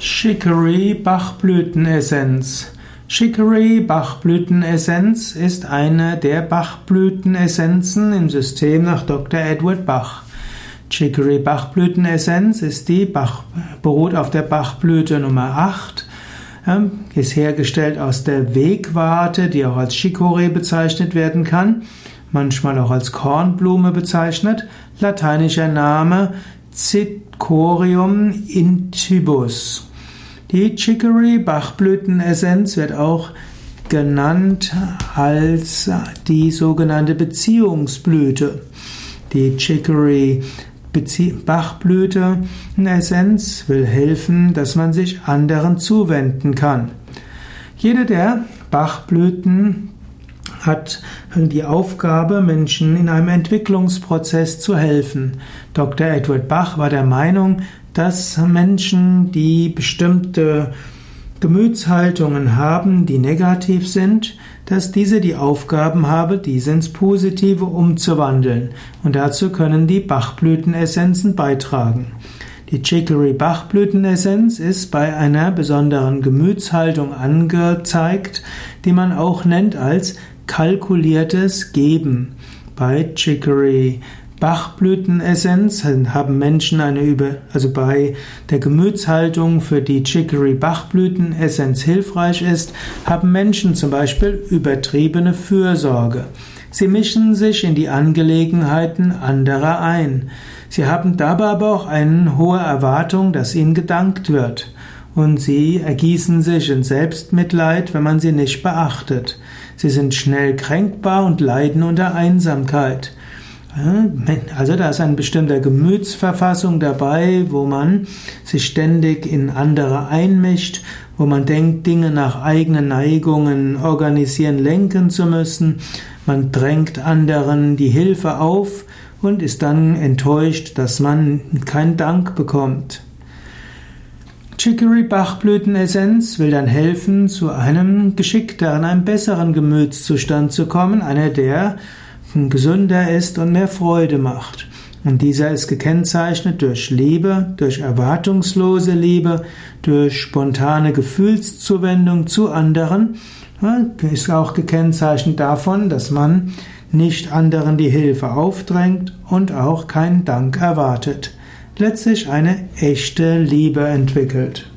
Chicory Bachblütenessenz. Chicory Bachblütenessenz ist eine der Bachblütenessenzen im System nach Dr. Edward Bach. Chicory Bachblütenessenz ist die Bach, beruht auf der Bachblüte Nummer 8, ist hergestellt aus der Wegwarte, die auch als Chicorée bezeichnet werden kann, manchmal auch als Kornblume bezeichnet, lateinischer Name Cicorium intybus. Die Chicory Bachblütenessenz wird auch genannt als die sogenannte Beziehungsblüte. Die Chicory Bachblüte Essenz will helfen, dass man sich anderen zuwenden kann. Jede der Bachblüten hat die Aufgabe, Menschen in einem Entwicklungsprozess zu helfen. Dr. Edward Bach war der Meinung, dass Menschen, die bestimmte Gemütshaltungen haben, die negativ sind, dass diese die Aufgaben haben, diese ins Positive umzuwandeln. Und dazu können die Bachblütenessenzen beitragen. Die Chicory Bachblütenessenz ist bei einer besonderen Gemütshaltung angezeigt, die man auch nennt als kalkuliertes Geben. Bei Chicory Bachblütenessenz haben Menschen eine über, also bei der Gemütshaltung, für die Chicory Bachblütenessenz hilfreich ist, haben Menschen zum Beispiel übertriebene Fürsorge. Sie mischen sich in die Angelegenheiten anderer ein. Sie haben dabei aber auch eine hohe Erwartung, dass ihnen gedankt wird. Und sie ergießen sich in Selbstmitleid, wenn man sie nicht beachtet. Sie sind schnell kränkbar und leiden unter Einsamkeit. Also da ist ein bestimmter Gemütsverfassung dabei, wo man sich ständig in andere einmischt, wo man denkt, Dinge nach eigenen Neigungen organisieren, lenken zu müssen. Man drängt anderen die Hilfe auf und ist dann enttäuscht, dass man keinen Dank bekommt. Chicory Bachblütenessenz will dann helfen, zu einem geschickteren, einem besseren Gemütszustand zu kommen, einer der gesünder ist und mehr Freude macht. Und dieser ist gekennzeichnet durch Liebe, durch erwartungslose Liebe, durch spontane Gefühlszuwendung zu anderen. Ist auch gekennzeichnet davon, dass man nicht anderen die Hilfe aufdrängt und auch keinen Dank erwartet. Letztlich eine echte Liebe entwickelt.